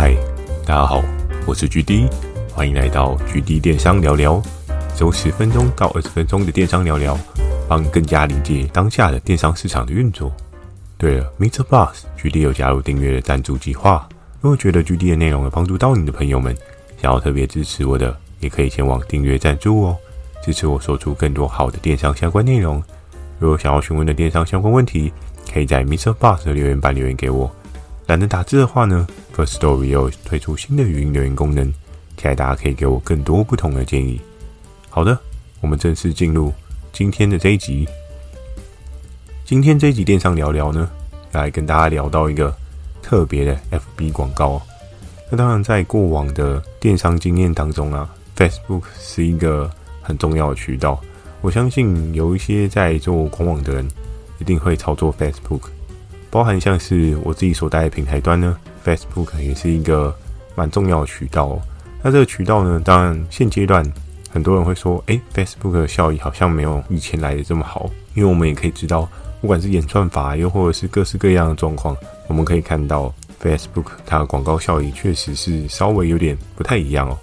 嗨，大家好，我是 GD，欢迎来到 GD 电商聊聊，周十分钟到二十分钟的电商聊聊，帮更加理解当下的电商市场的运作。对了，Mr. Boss，G D 有加入订阅的赞助计划，如果觉得 GD 的内容有帮助到你的朋友们，想要特别支持我的，也可以前往订阅赞助哦，支持我说出更多好的电商相关内容。如果想要询问的电商相关问题，可以在 Mr. Boss 留言板留言给我。懒得打字的话呢，First Story 有推出新的语音留言功能，期待大家可以给我更多不同的建议。好的，我们正式进入今天的这一集。今天这一集电商聊聊呢，来跟大家聊到一个特别的 FB 广告。那当然，在过往的电商经验当中啊，Facebook 是一个很重要的渠道。我相信有一些在做官网的人，一定会操作 Facebook。包含像是我自己所带的平台端呢，Facebook 也是一个蛮重要的渠道哦。那这个渠道呢，当然现阶段很多人会说，诶，Facebook 的效益好像没有以前来的这么好。因为我们也可以知道，不管是演算法，又或者是各式各样的状况，我们可以看到 Facebook 它的广告效益确实是稍微有点不太一样哦。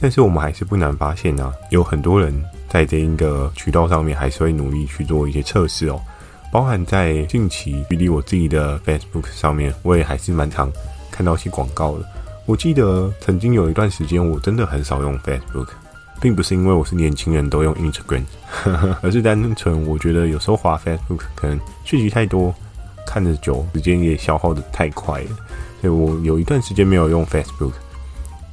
但是我们还是不难发现啊，有很多人在这一个渠道上面还是会努力去做一些测试哦。包含在近期，距离我自己的 Facebook 上面，我也还是蛮常看到一些广告的。我记得曾经有一段时间，我真的很少用 Facebook，并不是因为我是年轻人都用 Instagram，而是单纯我觉得有时候滑 Facebook 可能讯息太多，看得久，时间也消耗得太快了，所以我有一段时间没有用 Facebook。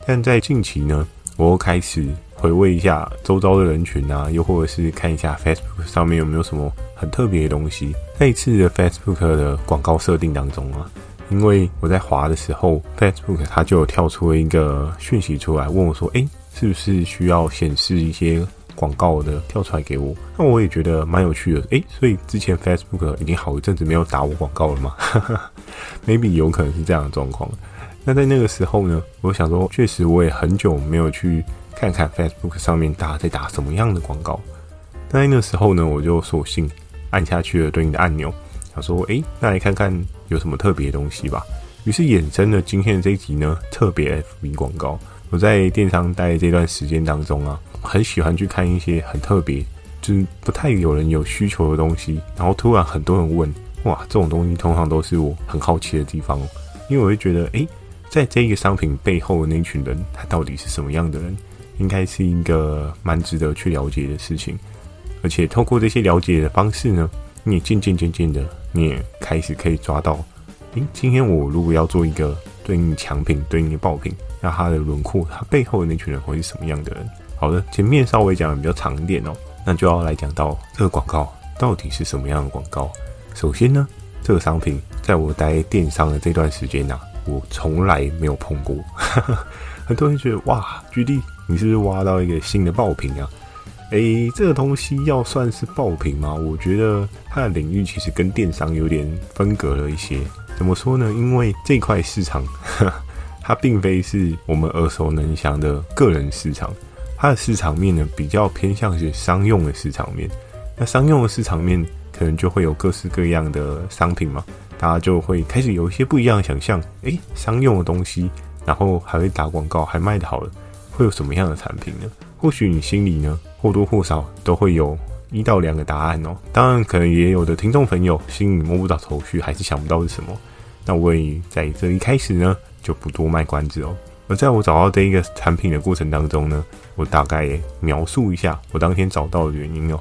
但在近期呢，我又开始。回味一下周遭的人群啊，又或者是看一下 Facebook 上面有没有什么很特别的东西。那一次的 Facebook 的广告设定当中啊，因为我在滑的时候，Facebook 它就跳出了一个讯息出来，问我说：“诶，是不是需要显示一些广告的跳出来给我？”那我也觉得蛮有趣的。诶，所以之前 Facebook 已经好一阵子没有打我广告了吗？Maybe 有可能是这样的状况。那在那个时候呢，我想说，确实我也很久没有去。看看 Facebook 上面大家在打什么样的广告，在那时候呢，我就索性按下去了对应的按钮，想说：“诶、那来看看有什么特别的东西吧。”于是衍生了今天的这一集呢，特别 FB 广告。我在电商待的这段时间当中啊，很喜欢去看一些很特别，就是不太有人有需求的东西，然后突然很多人问：“哇，这种东西通常都是我很好奇的地方。”因为我会觉得，诶、在这个商品背后的那群人，他到底是什么样的人？应该是一个蛮值得去了解的事情，而且透过这些了解的方式呢，你也渐渐渐渐的，你也开始可以抓到，诶，今天我如果要做一个对应强品、对应的爆品，那它的轮廓，它背后的那群人会是什么样的人？好的，前面稍微讲的比较长一点哦，那就要来讲到这个广告到底是什么样的广告。首先呢，这个商品在我待电商的这段时间呢，我从来没有碰过。很多人觉得哇，GD，你是不是挖到一个新的爆品啊？诶，这个东西要算是爆品吗？我觉得它的领域其实跟电商有点分隔了一些。怎么说呢？因为这块市场，呵，它并非是我们耳熟能详的个人市场，它的市场面呢比较偏向是商用的市场面。那商用的市场面可能就会有各式各样的商品嘛，大家就会开始有一些不一样的想象。诶，商用的东西。然后还会打广告，还卖得好了，会有什么样的产品呢？或许你心里呢，或多或少都会有一到两个答案哦。当然，可能也有的听众朋友心里摸不着头绪，还是想不到是什么。那我也在这一开始呢，就不多卖关子哦。而在我找到这一个产品的过程当中呢，我大概描述一下我当天找到的原因哦。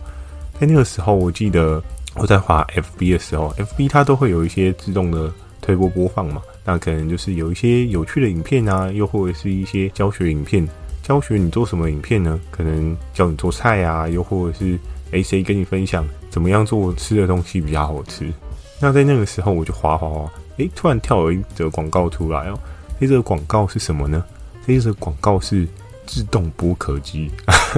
在那个时候，我记得我在滑 FB 的时候，FB 它都会有一些自动的推播播放嘛。那可能就是有一些有趣的影片啊，又或者是一些教学影片，教学你做什么影片呢？可能教你做菜啊，又或者是诶谁跟你分享怎么样做吃的东西比较好吃。那在那个时候我就滑滑滑，诶，突然跳了一则广告出来哦。诶，这个广告是什么呢？这则广告是自动剥壳机。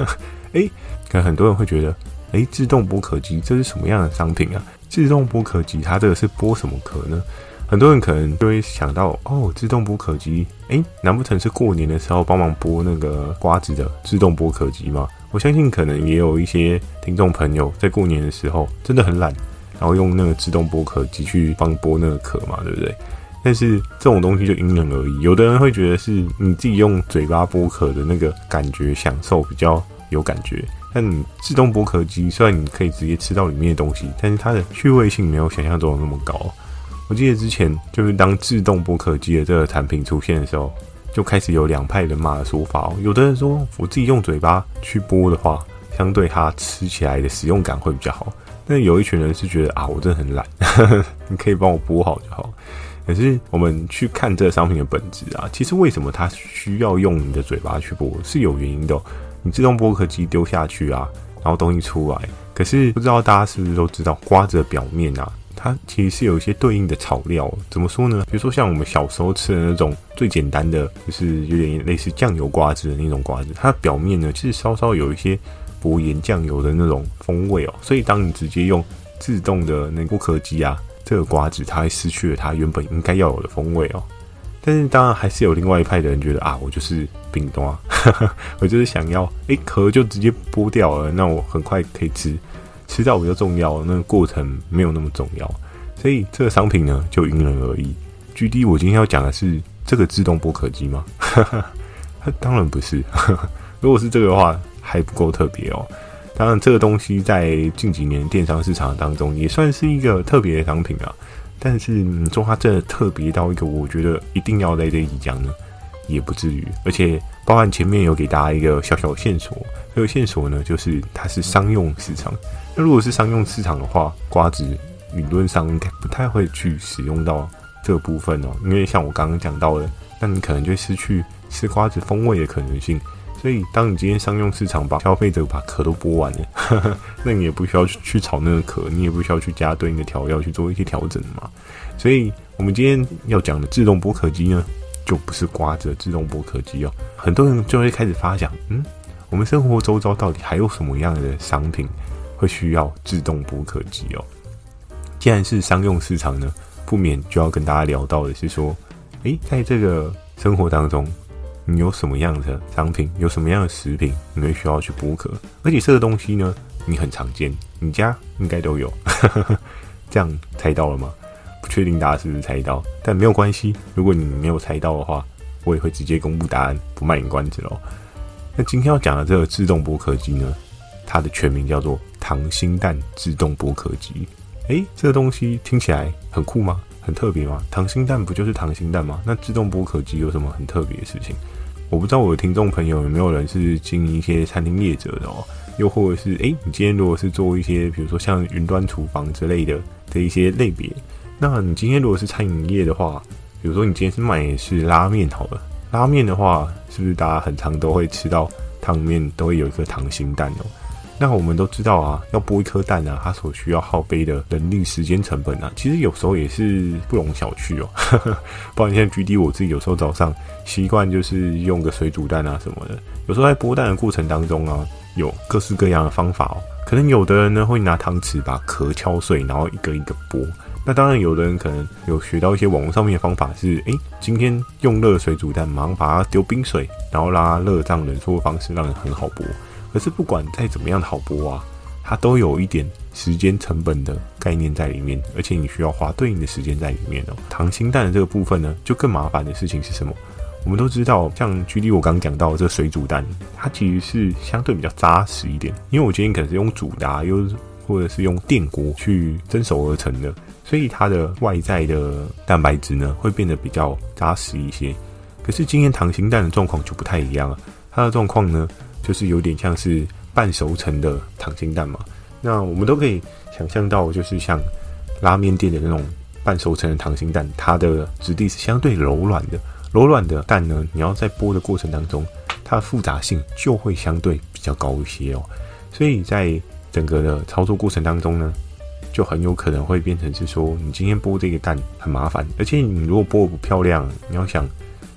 诶，可能很多人会觉得，诶，自动剥壳机这是什么样的商品啊？自动剥壳机它这个是剥什么壳呢？很多人可能就会想到，哦，自动剥壳机，诶，难不成是过年的时候帮忙剥那个瓜子的自动剥壳机吗？我相信可能也有一些听众朋友在过年的时候真的很懒，然后用那个自动剥壳机去帮剥那个壳嘛，对不对？但是这种东西就因人而异，有的人会觉得是你自己用嘴巴剥壳的那个感觉享受比较有感觉。但你自动剥壳机虽然你可以直接吃到里面的东西，但是它的趣味性没有想象中的那么高。我记得之前就是当自动剥壳机的这个产品出现的时候，就开始有两派人马的说法哦。有的人说我自己用嘴巴去剥的话，相对它吃起来的使用感会比较好。但有一群人是觉得啊，我真的很懒，你可以帮我剥好就好。可是我们去看这个商品的本质啊，其实为什么它需要用你的嘴巴去剥是有原因的。你自动剥壳机丢下去啊，然后东西出来，可是不知道大家是不是都知道，瓜子表面啊，它其实是有一些对应的草料。怎么说呢？比如说像我们小时候吃的那种最简单的，就是有点类似酱油瓜子的那种瓜子，它表面呢其实稍稍有一些薄盐酱油的那种风味哦。所以当你直接用自动的那剥壳机啊。这个瓜子它会失去了它原本应该要有的风味哦，但是当然还是有另外一派的人觉得啊，我就是冰冻啊，我就是想要诶壳就直接剥掉了，那我很快可以吃，吃到比较重要，那个过程没有那么重要，所以这个商品呢就因人而异。GD，我今天要讲的是这个自动剥壳机吗？它 当然不是，如果是这个的话还不够特别哦。当然，这个东西在近几年电商市场当中也算是一个特别的商品啊。但是，你说它真的特别到一个我觉得一定要在这里讲呢，也不至于。而且，包含前面有给大家一个小小的线索，这个线索呢，就是它是商用市场。那如果是商用市场的话，瓜子理论上应该不太会去使用到这个部分哦，因为像我刚刚讲到的，那你可能就失去吃瓜子风味的可能性。所以，当你今天商用市场把消费者把壳都剥完了，呵呵，那你也不需要去去炒那个壳，你也不需要去加对应的调料去做一些调整嘛。所以，我们今天要讲的自动剥壳机呢，就不是瓜子的自动剥壳机哦。很多人就会开始发想，嗯，我们生活周遭到底还有什么样的商品会需要自动剥壳机哦？既然是商用市场呢，不免就要跟大家聊到的是说，诶，在这个生活当中。你有什么样的商品，有什么样的食品，你会需要去剥壳？而且这个东西呢，你很常见，你家应该都有。这样猜到了吗？不确定大家是不是猜到，但没有关系。如果你没有猜到的话，我也会直接公布答案，不卖你关子喽。那今天要讲的这个自动剥壳机呢，它的全名叫做溏心蛋自动剥壳机。诶，这个东西听起来很酷吗？很特别吗？溏心蛋不就是溏心蛋吗？那自动剥壳机有什么很特别的事情？我不知道我的听众朋友有没有人是经营一些餐厅业者的哦，又或者是诶，你今天如果是做一些，比如说像云端厨房之类的的一些类别，那你今天如果是餐饮业的话，比如说你今天是卖是拉面好了，拉面的话，是不是大家很常都会吃到汤面都会有一颗溏心蛋哦？那我们都知道啊，要剥一颗蛋啊，它所需要耗费的人力、时间成本啊，其实有时候也是不容小觑哦。不然现在 GD 我自己有时候早上习惯就是用个水煮蛋啊什么的，有时候在剥蛋的过程当中啊，有各式各样的方法哦。可能有的人呢会拿汤匙把壳敲碎，然后一个一个剥。那当然，有的人可能有学到一些网络上面的方法是，诶，今天用热水煮蛋，马上把它丢冰水，然后拉热胀冷缩的方式，让人很好剥。可是不管再怎么样的好剥啊，它都有一点时间成本的概念在里面，而且你需要花对应的时间在里面哦。溏心蛋的这个部分呢，就更麻烦的事情是什么？我们都知道，像举例我刚刚讲到的这个水煮蛋，它其实是相对比较扎实一点，因为我今天可能是用煮的，啊又或者是用电锅去蒸熟而成的，所以它的外在的蛋白质呢会变得比较扎实一些。可是今天溏心蛋的状况就不太一样了，它的状况呢？就是有点像是半熟成的溏心蛋嘛，那我们都可以想象到，就是像拉面店的那种半熟成的溏心蛋，它的质地是相对柔软的。柔软的蛋呢，你要在剥的过程当中，它的复杂性就会相对比较高一些哦。所以在整个的操作过程当中呢，就很有可能会变成是说，你今天剥这个蛋很麻烦，而且你如果剥得不漂亮，你要想。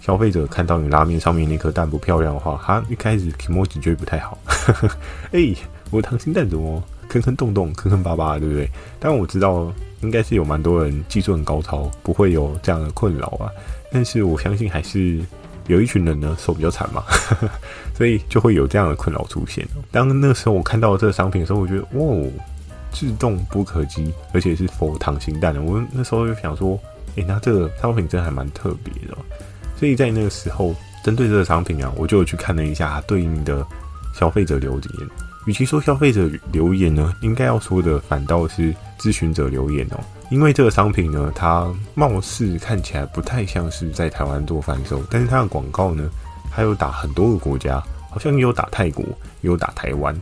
消费者看到你拉面上面那颗蛋不漂亮的话，他一开始気持ち就会不太好。哎、欸，我溏心蛋怎么坑坑洞洞、坑坑巴巴，对不对？但我知道应该是有蛮多人技术很高超，不会有这样的困扰啊。但是我相信还是有一群人呢手比较残嘛，所以就会有这样的困扰出现。当那时候我看到这个商品的时候，我觉得哇，自动剥壳机，而且是 for 溏心蛋的。我那时候就想说。诶，那这个商品真的还蛮特别的。所以在那个时候，针对这个商品啊，我就去看了一下对应的消费者留言。与其说消费者留言呢，应该要说的反倒是咨询者留言哦。因为这个商品呢，它貌似看起来不太像是在台湾做贩售，但是它的广告呢，它有打很多个国家，好像也有打泰国，也有打台湾，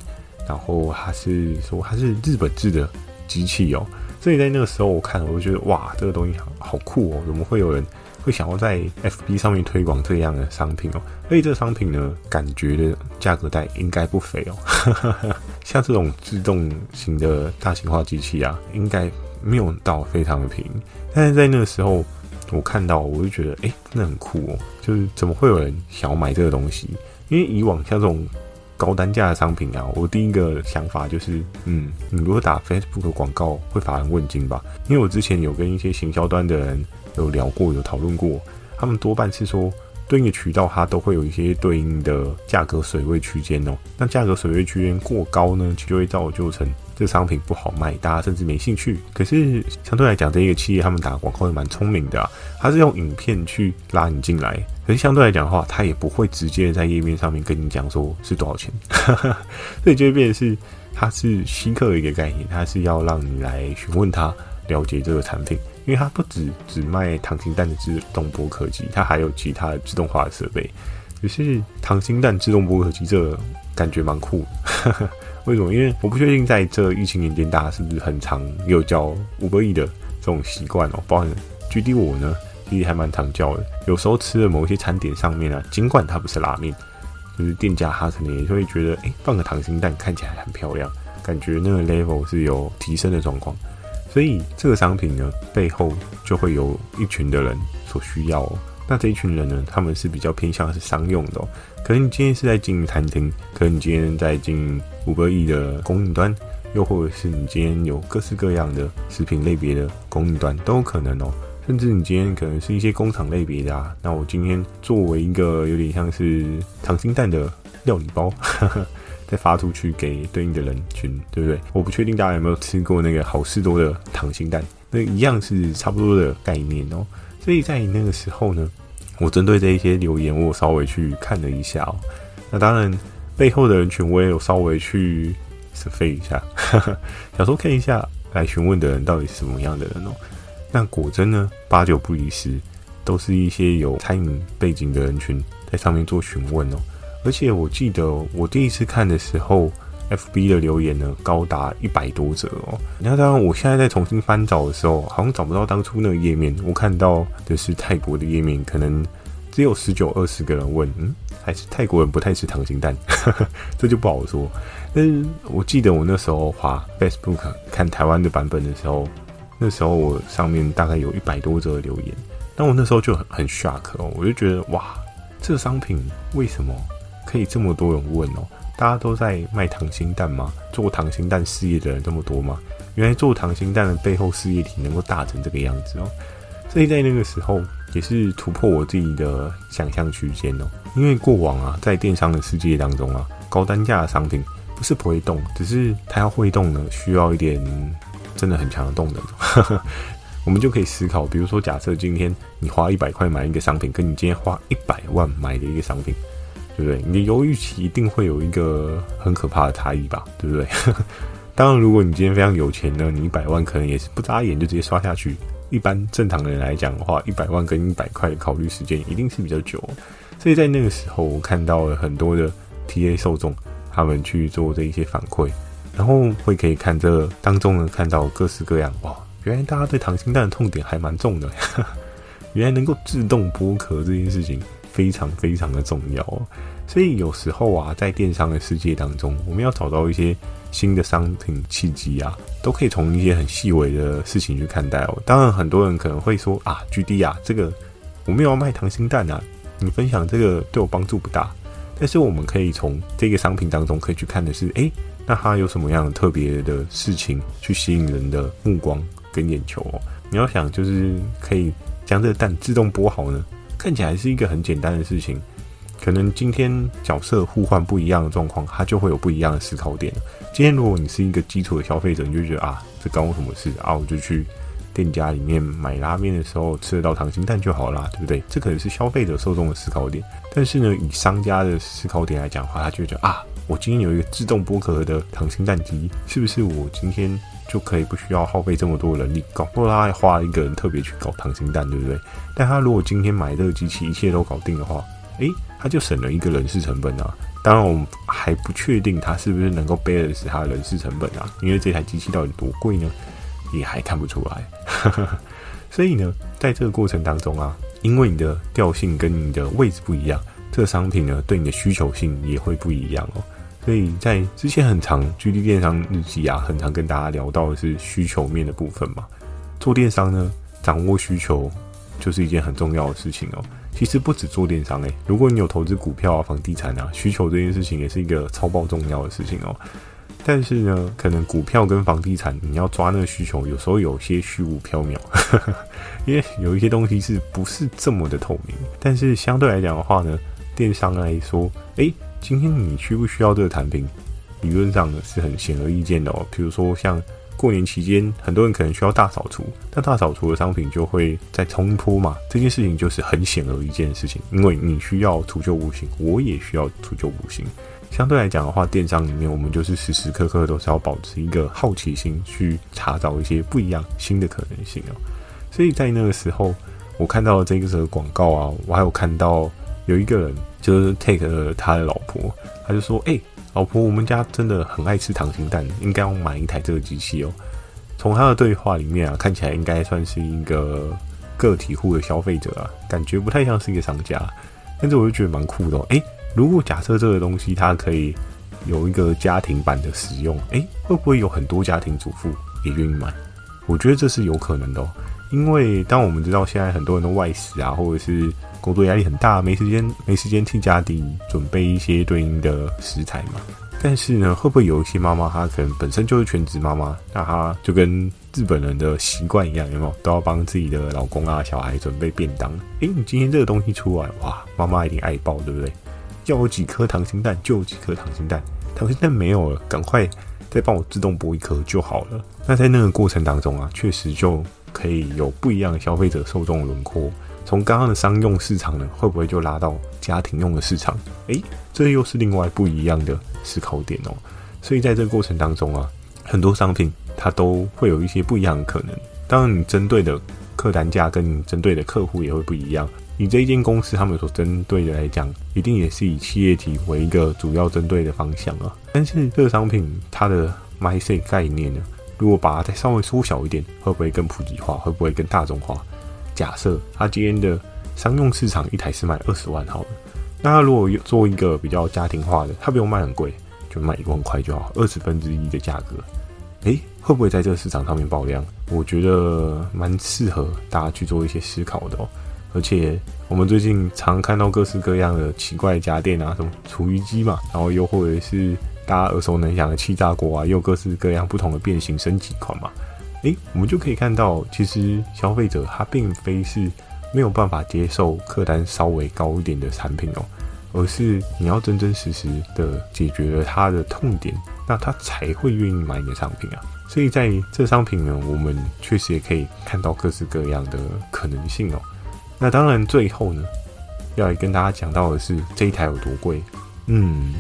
然后它是说它是日本制的机器哦。所以在那个时候我看，我就觉得哇，这个东西好好酷哦，怎么会有人？会想要在 FB 上面推广这样的商品哦，所以这个商品呢，感觉的价格带应该不菲哦。像这种自动型的大型化机器啊，应该没有到非常的便宜。但是在那个时候，我看到我就觉得，哎，真的很酷哦。就是怎么会有人想要买这个东西？因为以往像这种高单价的商品啊，我第一个想法就是，嗯，你如果打 Facebook 广告会乏人问津吧？因为我之前有跟一些行销端的人。有聊过，有讨论过，他们多半是说，对应的渠道它都会有一些对应的价格水位区间哦。那价格水位区间过高呢，就会造就成这商品不好卖，大家甚至没兴趣。可是相对来讲，这一个企业他们打广告也蛮聪明的啊，他是用影片去拉你进来。可是相对来讲的话，他也不会直接在页面上面跟你讲说是多少钱，所以就会变成是它是吸客的一个概念，它是要让你来询问他了解这个产品。因为它不只只卖糖心蛋的自动剥壳机，它还有其他的自动化的设备。可是糖心蛋自动剥壳机这个感觉蛮酷的，为什么？因为我不确定在这疫情年间，大家是不是很常有叫五个亿的这种习惯哦。包含举例我呢，其实还蛮常叫的。有时候吃的某一些餐点上面啊，尽管它不是拉面，就是店家他可能也会觉得，哎，放个糖心蛋看起来很漂亮，感觉那个 level 是有提升的状况。所以这个商品呢，背后就会有一群的人所需要哦。那这一群人呢，他们是比较偏向是商用的哦。可能你今天是在经营餐厅，可能你今天在经营五个亿的供应端，又或者是你今天有各式各样的食品类别的供应端都有可能哦。甚至你今天可能是一些工厂类别的啊。那我今天作为一个有点像是溏心蛋的料理包。再发出去给对应的人群，对不对？我不确定大家有没有吃过那个好事多的溏心蛋，那一样是差不多的概念哦。所以在那个时候呢，我针对这一些留言，我稍微去看了一下哦。那当然，背后的人群我也有稍微去 survey 一下，想说看一下来询问的人到底是什么样的人哦。那果真呢，八九不离十，都是一些有餐饮背景的人群在上面做询问哦。而且我记得我第一次看的时候，FB 的留言呢高达一百多则哦。那当然，我现在在重新翻找的时候，好像找不到当初那个页面。我看到的是泰国的页面，可能只有十九二十个人问，嗯，还是泰国人不太吃溏心蛋，这就不好说。但是我记得我那时候划 Facebook 看台湾的版本的时候，那时候我上面大概有一百多则留言，但我那时候就很很 shock 哦，我就觉得哇，这个商品为什么？可以这么多人问哦，大家都在卖溏心蛋吗？做溏心蛋事业的人这么多吗？原来做溏心蛋的背后事业体能够大成这个样子哦，所以在那个时候也是突破我自己的想象区间哦。因为过往啊，在电商的世界当中啊，高单价的商品不是不会动，只是它要会动呢，需要一点真的很强的动能。我们就可以思考，比如说，假设今天你花一百块买一个商品，跟你今天花一百万买的一个商品。对不对？你的犹豫期一定会有一个很可怕的差异吧？对不对？当然，如果你今天非常有钱呢，你一百万可能也是不眨眼就直接刷下去。一般正常的人来讲的话，一百万跟一百块的考虑时间一定是比较久。所以在那个时候，我看到了很多的 TA 受众，他们去做这一些反馈，然后会可以看这当中呢，看到各式各样哇，原来大家对糖心蛋的痛点还蛮重的，原来能够自动剥壳这件事情。非常非常的重要哦，所以有时候啊，在电商的世界当中，我们要找到一些新的商品契机啊，都可以从一些很细微的事情去看待哦。当然，很多人可能会说啊，GD 啊，这个我没有卖溏心蛋啊，你分享这个对我帮助不大。但是我们可以从这个商品当中可以去看的是，诶，那它有什么样特别的事情去吸引人的目光跟眼球哦？你要想就是可以将这个蛋自动剥好呢？看起来是一个很简单的事情，可能今天角色互换不一样的状况，它就会有不一样的思考点。今天如果你是一个基础的消费者，你就觉得啊，这关我什么事啊？我就去店家里面买拉面的时候吃得到溏心蛋就好啦，对不对？这可能是消费者受众的思考点。但是呢，以商家的思考点来讲的话，他就觉得啊，我今天有一个自动剥壳的溏心蛋机，是不是我今天就可以不需要耗费这么多人力，搞不好他还花一个人特别去搞溏心蛋，对不对？但他如果今天买这个机器一切都搞定的话，诶，他就省了一个人事成本啊。当然，我们还不确定他是不是能够背得起他的人事成本啊，因为这台机器到底多贵呢，也还看不出来。所以呢，在这个过程当中啊，因为你的调性跟你的位置不一样，这个商品呢对你的需求性也会不一样哦。所以在之前很长 GD 电商日记啊，很常跟大家聊到的是需求面的部分嘛。做电商呢，掌握需求就是一件很重要的事情哦。其实不止做电商诶，如果你有投资股票啊、房地产啊，需求这件事情也是一个超爆重要的事情哦。但是呢，可能股票跟房地产，你要抓那个需求，有时候有些虚无缥缈，因为有一些东西是不是这么的透明。但是相对来讲的话呢，电商来说，诶，今天你需不需要这个产品？理论上呢是很显而易见的哦。比如说像。过年期间，很多人可能需要大扫除，但大扫除的商品就会再冲一波嘛。这件事情就是很显而易见的事情，因为你需要除旧布新，我也需要除旧布新。相对来讲的话，电商里面我们就是时时刻刻都是要保持一个好奇心，去查找一些不一样新的可能性哦。所以在那个时候，我看到这个广告啊，我还有看到有一个人就是 take 他的老婆，他就说：“哎、”老婆，我们家真的很爱吃溏心蛋，应该要买一台这个机器哦。从他的对话里面啊，看起来应该算是一个个体户的消费者啊，感觉不太像是一个商家。但是我就觉得蛮酷的哦。诶，如果假设这个东西它可以有一个家庭版的使用，诶，会不会有很多家庭主妇也愿意买？我觉得这是有可能的哦。因为当我们知道现在很多人都外食啊，或者是工作压力很大，没时间没时间替家里准备一些对应的食材嘛。但是呢，会不会有一些妈妈她可能本身就是全职妈妈，那她就跟日本人的习惯一样，有没有都要帮自己的老公啊、小孩准备便当？诶，你今天这个东西出来，哇，妈妈一定爱爆，对不对？要有几颗溏心蛋就几颗溏心蛋，溏心蛋没有了，赶快再帮我自动剥一颗就好了。那在那个过程当中啊，确实就。可以有不一样的消费者受众轮廓。从刚刚的商用市场呢，会不会就拉到家庭用的市场？诶，这又是另外不一样的思考点哦。所以在这个过程当中啊，很多商品它都会有一些不一样的可能。当然，你针对的客单价跟你针对的客户也会不一样。你这一间公司他们所针对的来讲，一定也是以企业体为一个主要针对的方向啊。但是这个商品它的 mindset 概念呢？如果把它再稍微缩小一点，会不会更普及化？会不会更大众化？假设它今天的商用市场一台是卖二十万好了，那它如果做一个比较家庭化的，它不用卖很贵，就卖一万块就好，二十分之一的价格，诶，会不会在这个市场上面爆量？我觉得蛮适合大家去做一些思考的哦。而且我们最近常看到各式各样的奇怪的家电啊，什么厨余机嘛，然后又或者是。大家耳熟能详的气炸锅啊，又各式各样不同的变形升级款嘛。诶，我们就可以看到，其实消费者他并非是没有办法接受客单稍微高一点的产品哦，而是你要真真实实的解决了他的痛点，那他才会愿意买你的商品啊。所以在这商品呢，我们确实也可以看到各式各样的可能性哦。那当然，最后呢，要来跟大家讲到的是这一台有多贵，嗯。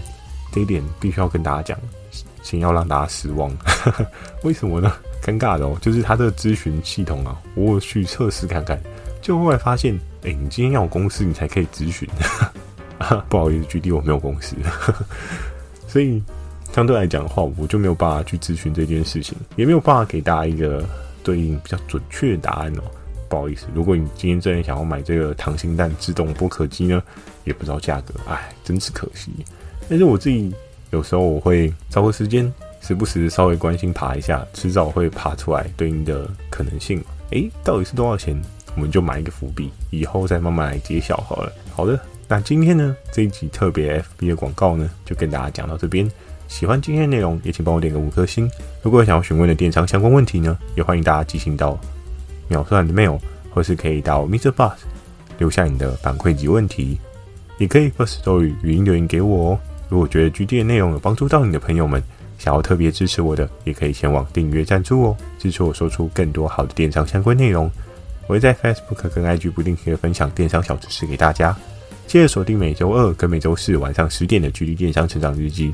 这一点必须要跟大家讲，先要让大家失望。为什么呢？尴尬的哦，就是他这个咨询系统啊，我去测试看看，就后来发现，哎，你今天要有公司，你才可以咨询。不好意思，举例我没有公司，所以相对来讲的话，我就没有办法去咨询这件事情，也没有办法给大家一个对应比较准确的答案哦。不好意思，如果你今天真的想要买这个糖心蛋自动剥壳机呢，也不知道价格，哎，真是可惜。但是我自己有时候我会找个时间，时不时稍微关心爬一下，迟早会爬出来对应的可能性。诶，到底是多少钱？我们就埋一个伏笔，以后再慢慢来揭晓好了。好的，那今天呢这一集特别 FB 的广告呢，就跟大家讲到这边。喜欢今天的内容，也请帮我点个五颗星。如果有想要询问的电商相关问题呢，也欢迎大家寄信到秒算的 mail，或是可以到 Mr. Bus 留下你的反馈及问题，也可以 Firstory 语音留言给我哦。如果觉得 GD 的内容有帮助到你的朋友们，想要特别支持我的，也可以前往订阅赞助哦，支持我说出更多好的电商相关内容。我会在 Facebook 跟 IG 不定期的分享电商小知识给大家。记得锁定每周二跟每周四晚上十点的 GD 电商成长日记，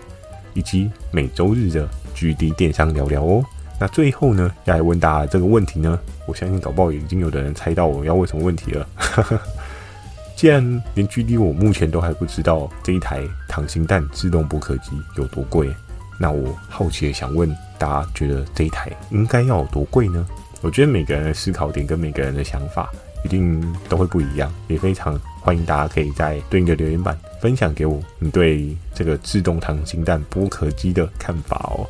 以及每周日的 GD 电商聊聊哦。那最后呢，要来问大家这个问题呢，我相信搞不好已经有的人猜到我要问什么问题了。既然连 GD 我目前都还不知道这一台溏心蛋自动剥壳机有多贵，那我好奇的想问大家，觉得这一台应该要有多贵呢？我觉得每个人的思考点跟每个人的想法一定都会不一样，也非常欢迎大家可以在对应的留言板分享给我你对这个自动溏心蛋剥壳机的看法哦。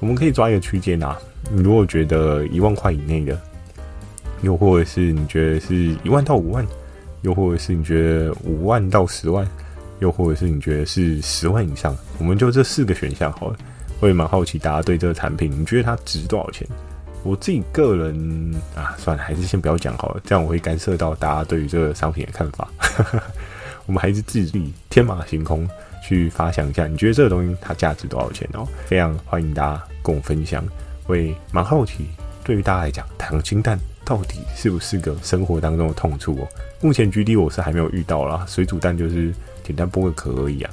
我们可以抓一个区间啊，你如果觉得一万块以内的，又或者是你觉得是一万到五万。又或者是你觉得五万到十万，又或者是你觉得是十万以上，我们就这四个选项好了。我也蛮好奇大家对这个产品，你觉得它值多少钱？我自己个人啊，算了，还是先不要讲好了，这样我会干涉到大家对于这个商品的看法。我们还是自己天马行空去发想一下，你觉得这个东西它价值多少钱哦？非常欢迎大家跟我分享，我也蛮好奇，对于大家来讲，糖心蛋。到底是不是个生活当中的痛处哦？目前 GD 我是还没有遇到啦，水煮蛋就是简单剥个壳而已啊。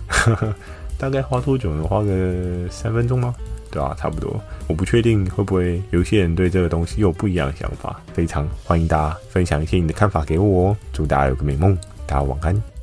大概花多久能？花个三分钟吗？对啊，差不多。我不确定会不会有些人对这个东西有不一样的想法，非常欢迎大家分享一些你的看法给我哦。祝大家有个美梦，大家晚安。